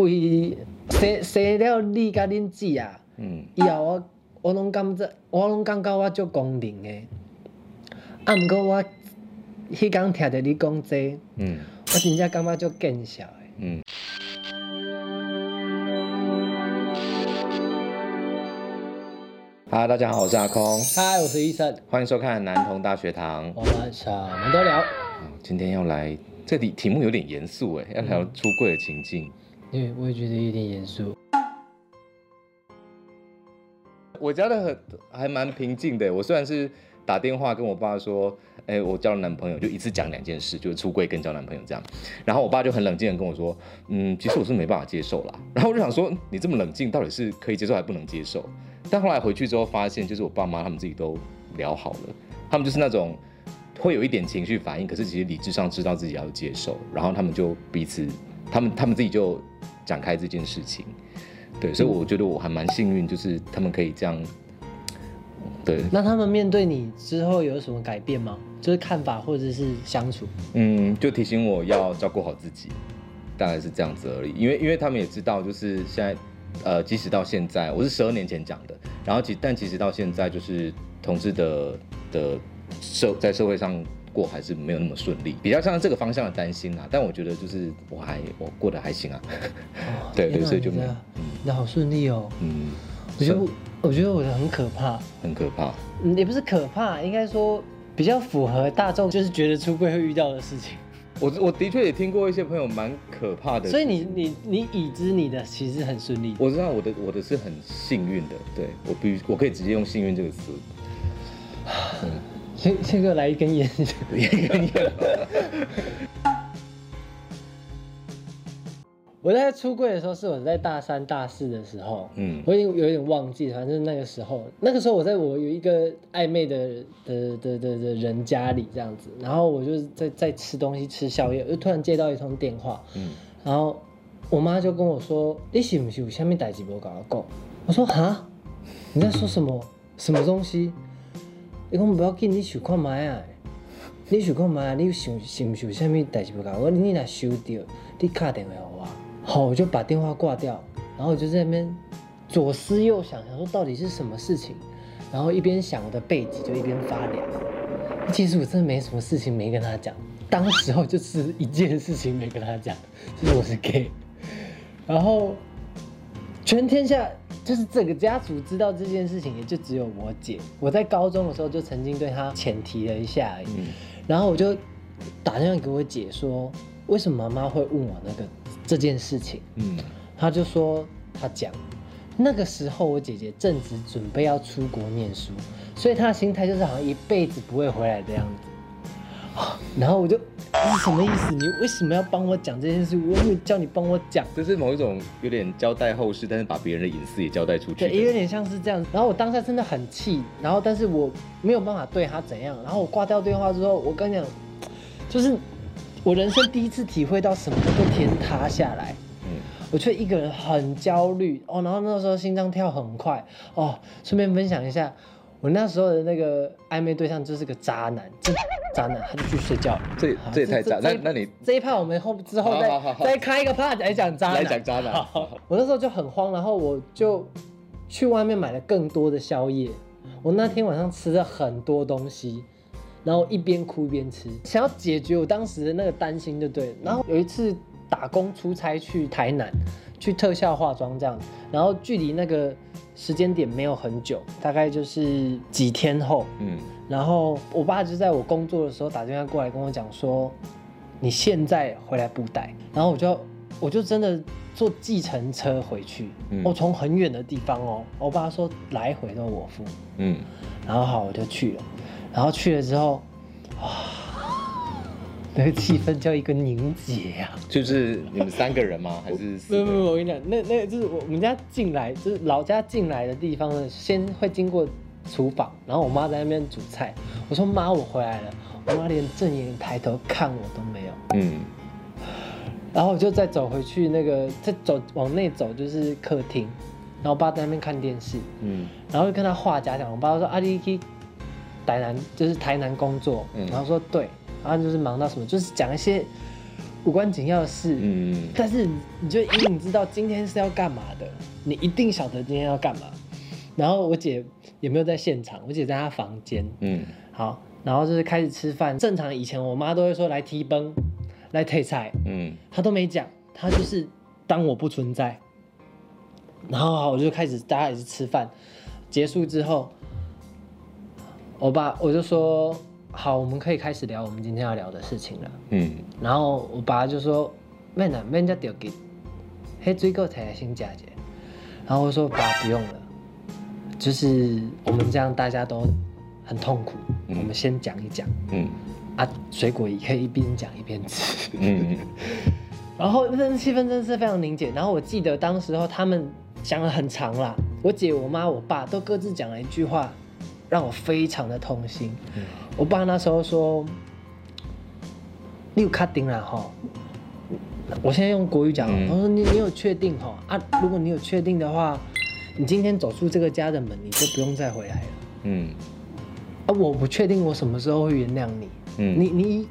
为生生了你甲恁姊啊，嗯，以后我我拢感觉我拢感觉我足公平的。啊，毋过我迄工听着你讲这个嗯我真正感觉足见笑的。嗯。哈，大家好，我是阿空，嗨，我是医生，欢迎收看南通大学堂。我们什么都聊，嗯今天要来，这里题目有点严肃哎，要聊出柜的情境。因为我也觉得有点严肃。我家的很还蛮平静的，我虽然是打电话跟我爸说，哎、我交了男朋友，就一次讲两件事，就是出柜跟交男朋友这样。然后我爸就很冷静的跟我说，嗯，其实我是没办法接受啦。然后我就想说，你这么冷静，到底是可以接受还不能接受？但后来回去之后发现，就是我爸妈他们自己都聊好了，他们就是那种会有一点情绪反应，可是其实理智上知道自己要接受，然后他们就彼此，他们他们自己就展开这件事情。对，所以我觉得我还蛮幸运，就是他们可以这样。对，那他们面对你之后有什么改变吗？就是看法或者是相处？嗯，就提醒我要照顾好自己，大概是这样子而已。因为因为他们也知道，就是现在，呃，即使到现在，我是十二年前讲的，然后其但其实到现在，就是同志的的社在社会上过还是没有那么顺利，比较像这个方向的担心啦。但我觉得就是我还我过得还行啊，哦对对所以就没有你的你的好顺利哦。嗯，我觉得我我觉得我的很可怕，很可怕。嗯，也不是可怕，应该说比较符合大众就是觉得出柜会遇到的事情。我我的确也听过一些朋友蛮可怕的，所以你你你已知你的其实很顺利。我知道我的我的是很幸运的，对我必须我可以直接用幸运这个词。先先给我来一根烟。我在出柜的时候是我在大三大四的时候，嗯我已经有点忘记，反正那个时候，那个时候我在我有一个暧昧的的的的的人家里这样子，然后我就是在在吃东西吃宵夜，就突然接到一通电话，嗯然后我妈就跟我说：“你是不是有下面代志没跟我讲？”我说：“哈，你在说什么？什么东西？”伊讲不要紧，你想看麦啊？你想看麦啊？你想想是不是有啥物代志要讲？我你若收到，你打电话给我。好，我就把电话挂掉，然后我就在那边左思右想，想说到底是什么事情，然后一边想我的背脊就一边发凉。其实我真的没什么事情没跟他讲，当时候就是一件事情没跟他讲，就是我是 gay，然后全天下就是整个家族知道这件事情，也就只有我姐。我在高中的时候就曾经对她浅提了一下而已，嗯然后我就打电话给我姐说，为什么妈妈会问我那个这件事情？嗯她就说她讲，那个时候我姐姐正值准备要出国念书，所以她的心态就是好像一辈子不会回来的样子。啊然后我就，你什么意思？你为什么要帮我讲这件事？我又没有叫你帮我讲。就是某一种有点交代后事，但是把别人的隐私也交代出去对，也有。点像是这样。然后我当下真的很气，然后但是我没有办法对他怎样。然后我挂掉电话之后，我跟你讲，就是我人生第一次体会到什么叫做天塌下来。嗯我却一个人很焦虑哦，然后那时候心脏跳很快哦。顺便分享一下，我那时候的那个暧昧对象就是个渣男，这渣男他就去睡觉了。这这也太渣。那那你这一趴我们后之后再再开一个趴来讲渣男，来讲渣男我那时候就很慌，然后我就去外面买了更多的宵夜。我那天晚上吃了很多东西，然后一边哭一边吃，想要解决我当时的那个担心，就对了。然后有一次打工出差去台南，去特效化妆这样，然后距离那个时间点没有很久，大概就是几天后，嗯然后我爸就在我工作的时候打电话过来跟我讲说，你现在回来布袋，然后我就我就真的坐计程车回去，嗯。我从很远的地方哦，我爸说来回都我付，嗯，然后好我就去了，然后去了之后，哇，那个气氛叫一个凝结呀、就是你们三个人吗？还是四？没有没有，我跟你讲，那那就是我我们家进来，就是老家进来的地方呢，先会经过厨房，然后我妈在那边煮菜。我说妈，我回来了。我妈连正眼抬头看我都没有，嗯。然后我就再走回去那个，再走往内走就是客厅，然后我爸在那边看电视，嗯。然后就跟他话家讲，我爸说啊，你去台南，就是台南工作，嗯。然后说对，然后就是忙到什么，就是讲一些无关紧要的事，嗯。但是你就隐隐知道今天是要干嘛的，你一定晓得今天要干嘛。然后我姐也没有在现场，我姐在她房间。嗯好，然后就是开始吃饭。正常以前我妈都会说来提崩，来退菜，嗯她都没讲，她就是当我不存在。然后好，我就开始大家也是吃饭，结束之后，我爸我就说好，我们可以开始聊我们今天要聊的事情了。嗯然后我爸就说：“免啦，免遮着急，迄水果才先食一下。”然后我说：“爸，不用了，就是我们这样大家都很痛苦，嗯我们先讲一讲嗯啊，水果也可以一边讲一边吃。嗯” 然后那气氛真的是非常凝结。然后我记得当时候他们讲了很长啦，我姐、我妈、我爸都各自讲了一句话，让我非常的痛心。嗯我爸那时候说：“你有卡丁啦哈？”我现在用国语讲他说你你有确定哈啊？如果你有确定的话，你今天走出这个家的门，你就不用再回来了。嗯啊，我不确定我什么时候会原谅你。嗯你你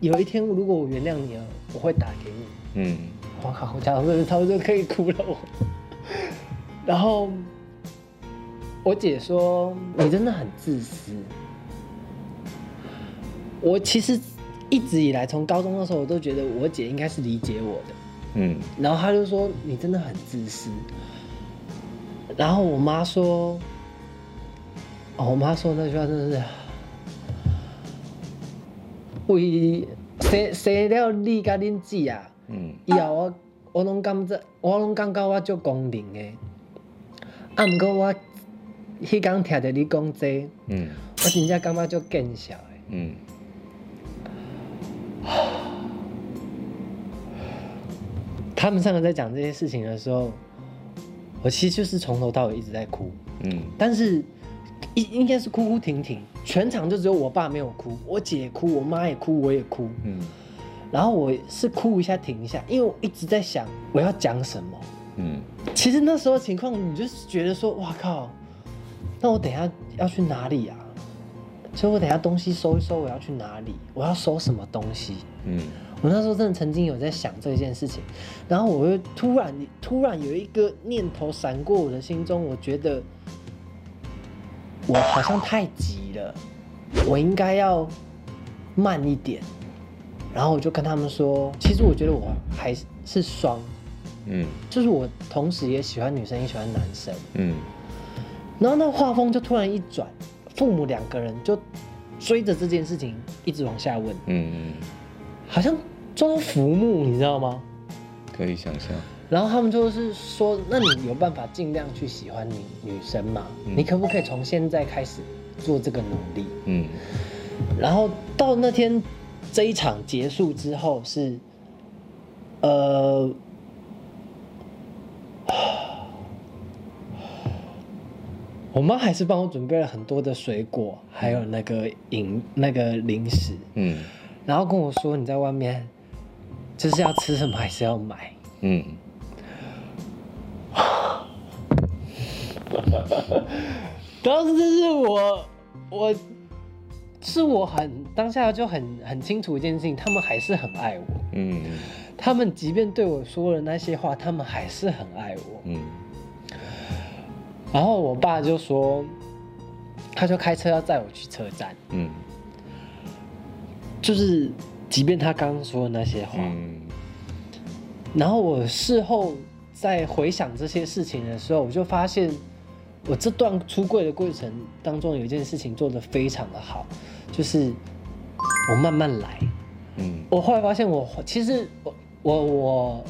有一天如果我原谅你了，我会打给你。嗯我靠，我讲到这他们就可以哭了我。然后我姐说：“你真的很自私。”我其实一直以来，从高中的时候，我都觉得我姐应该是理解我的。嗯然后她就说：“你真的很自私。”然后我妈说：“哦，我妈说那句话真的是，为生生了你甲恁姊啊。”嗯以后我我拢感觉我拢感觉我足公平的，啊，毋过我迄天听着你讲这我真正感觉足见笑的。嗯 他们三个在讲这些事情的时候，我其实就是从头到尾一直在哭，嗯但是应应该是哭哭停停，全场就只有我爸没有哭，我姐哭，我妈也哭，我也哭，嗯然后我是哭一下停一下，因为我一直在想我要讲什么。嗯其实那时候情况，你就是觉得说，哇靠，那我等一下要去哪里啊？所以我等一下东西收一收，我要去哪里？我要收什么东西？嗯我那时候真的曾经有在想这件事情，然后我又突然突然有一个念头闪过我的心中，我觉得我好像太急了，我应该要慢一点。然后我就跟他们说，其实我觉得我还是双，嗯就是我同时也喜欢女生，也喜欢男生。嗯然后那画风就突然一转，父母两个人就追着这件事情一直往下问，嗯，好像抓到浮木，你知道吗？可以想象。然后他们就是说，那你有办法尽量去喜欢女女生吗？嗯你可不可以从现在开始做这个努力？嗯然后到那天这一场结束之后是，呃，我妈还是帮我准备了很多的水果，还有那个饮那个零食，嗯然后跟我说你在外面就是要吃什么还是要买。嗯 当时是我，我是我很当下就很很清楚一件事情，他们还是很爱我。嗯他们即便对我说了那些话，他们还是很爱我。嗯然后我爸就说，他就开车要载我去车站，嗯就是即便他刚刚说的那些话，嗯。然后我事后在回想这些事情的时候，我就发现，我这段出柜的过程当中有一件事情做得非常的好，就是我慢慢来。嗯。我后来发现我，其实我我我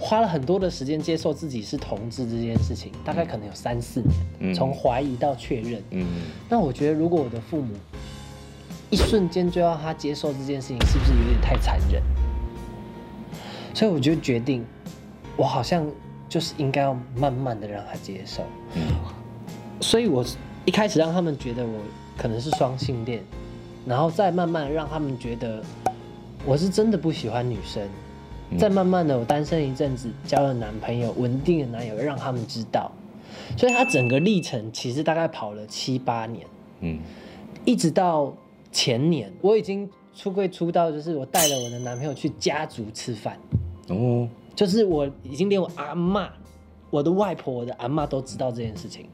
花了很多的时间接受自己是同志这件事情，大概可能有三四年，嗯。从怀疑到确认。嗯。那我觉得，如果我的父母一瞬间就要他接受这件事情，是不是有点太残忍？所以我就决定，我好像就是应该要慢慢的让他接受。嗯所以我一开始让他们觉得我可能是双性恋，然后再慢慢让他们觉得我是真的不喜欢女生，嗯再慢慢的我单身一阵子，交了男朋友，稳定的男友，让他们知道。所以他整个历程其实大概跑了七八年，嗯一直到前年，我已经出柜出道，就是我带了我的男朋友去家族吃饭，哦，就是我已经连我阿妈、我的外婆、我的阿妈都知道这件事情。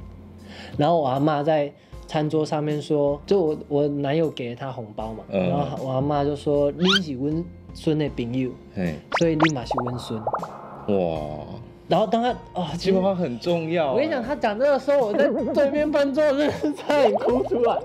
然后我阿妈在餐桌上面说，就我我男友给了她红包嘛，嗯然后我阿妈就说你是温孙的朋友，嘿，所以立马是温孙。哇，然后当他哦，这句话很重要。我跟你讲，他讲这个时候，我在对面班桌真的是差点哭出来。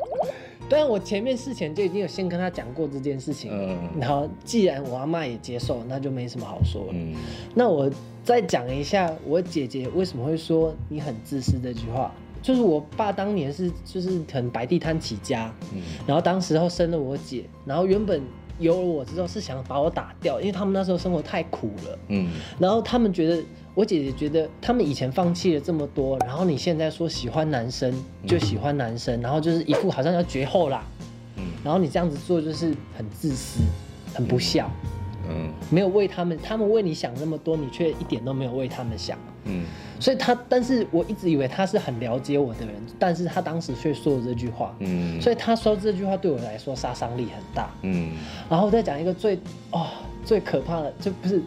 但我前面事前就已经有先跟他讲过这件事情，嗯。然后既然我阿妈也接受，那就没什么好说了。嗯。那我再讲一下我姐姐为什么会说你很自私这句话，就是我爸当年是就是很摆地摊起家，嗯。然后当时候生了我姐，然后原本有了我之后是想把我打掉，因为他们那时候生活太苦了。嗯。然后他们觉得，我姐姐觉得他们以前放弃了这么多，然后你现在说喜欢男生就喜欢男生，然后就是一副好像要绝后啦，嗯然后你这样子做就是很自私，很不孝，嗯没有为他们，他们为你想那么多，你却一点都没有为他们想。嗯所以他，但是我一直以为他是很了解我的人，但是他当时却说了这句话，嗯，所以他说这句话对我来说杀伤力很大。嗯然后再讲一个最哦最可怕的，就不是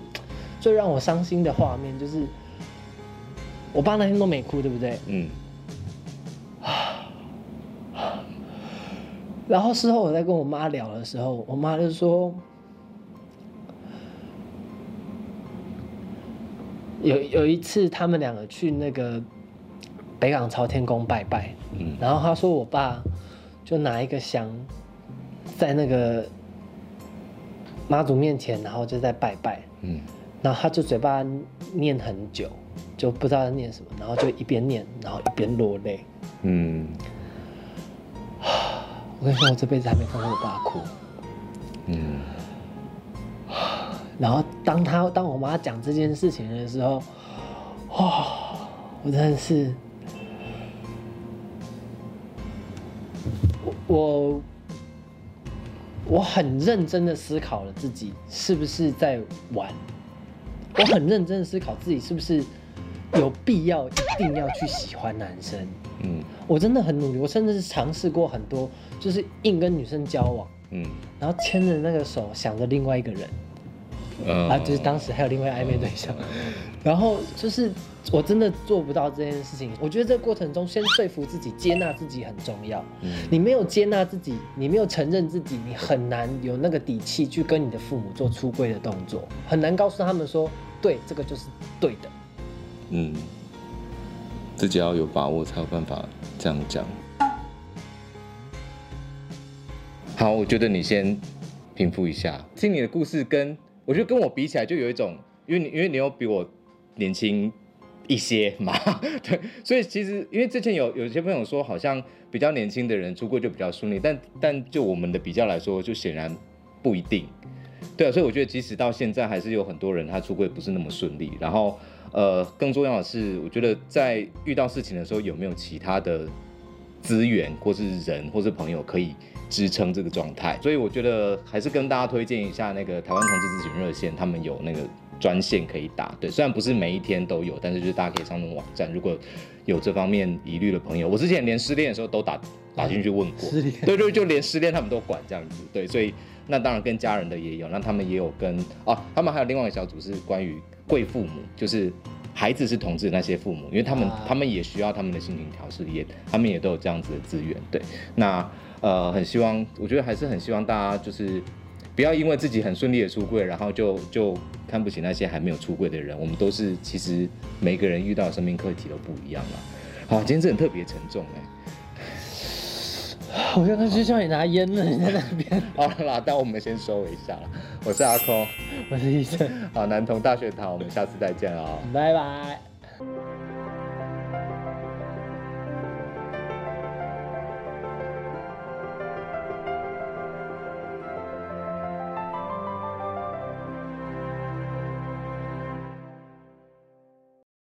最让我伤心的画面，就是我爸那天都没哭，对不对？嗯。然后事后我在跟我妈聊的时候，我妈就说，有有一次他们两个去那个北港朝天宫拜拜，嗯。然后她说我爸就拿一个香在那个妈祖面前，然后就在拜拜，嗯然后他就嘴巴念很久，就不知道在念什么，然后就一边念，然后一边落泪。嗯我跟你说，我这辈子还没看过我爸哭。嗯然后当他当我妈讲这件事情的时候，哇，我真的是，我我我很认真的思考了自己是不是在玩，我很认真的思考自己是不是有必要一定要去喜欢男生。嗯我真的很努力，我甚至是尝试过很多，就是硬跟女生交往，嗯然后牵着那个手想着另外一个人。嗯啊，就是当时还有另外暧昧对象，然后就是我真的做不到这件事情。我觉得这个过程中，先说服自己、接纳自己很重要。嗯你没有接纳自己，你没有承认自己，你很难有那个底气去跟你的父母做出柜的动作，很难告诉他们说，对，这个就是对的。嗯，自己要有把握才有办法这样讲。好，我觉得你先平复一下，听你的故事跟我觉得跟我比起来，就有一种，因为你因为你又比我年轻一些嘛，对，所以其实因为之前有有些朋友说，好像比较年轻的人出柜就比较顺利，但但就我们的比较来说，就显然不一定。对啊，所以我觉得即使到现在，还是有很多人他出柜不是那么顺利。然后，呃，更重要的是，我觉得在遇到事情的时候，有没有其他的资源，或是人，或是朋友可以支撑这个状态？所以我觉得还是跟大家推荐一下那个台湾同志咨询热线，他们有那个专线可以打。对，虽然不是每一天都有，但是就是大家可以上那种网站，如果有这方面疑虑的朋友，我之前连失恋的时候都打打进去问过。失恋对对，就连失恋他们都管这样子，对，所以那当然跟家人的也有，那他们也有跟哦，他们还有另外一个小组是关于贵父母，就是孩子是同志的那些父母，因为他们、啊他们也需要他们的心情调试，也他们也都有这样子的资源，对，那呃很希望，我觉得还是很希望大家就是不要因为自己很顺利的出柜，然后就就看不起那些还没有出柜的人，我们都是其实每个人遇到的生命课题都不一样啦。好，今天真的特别沉重哎、我刚刚就叫你拿烟了，你在那边。好了啦，但我们先收尾一下了。我是阿空，我是医生，好，男童大学堂，我们下次再见啊、拜拜。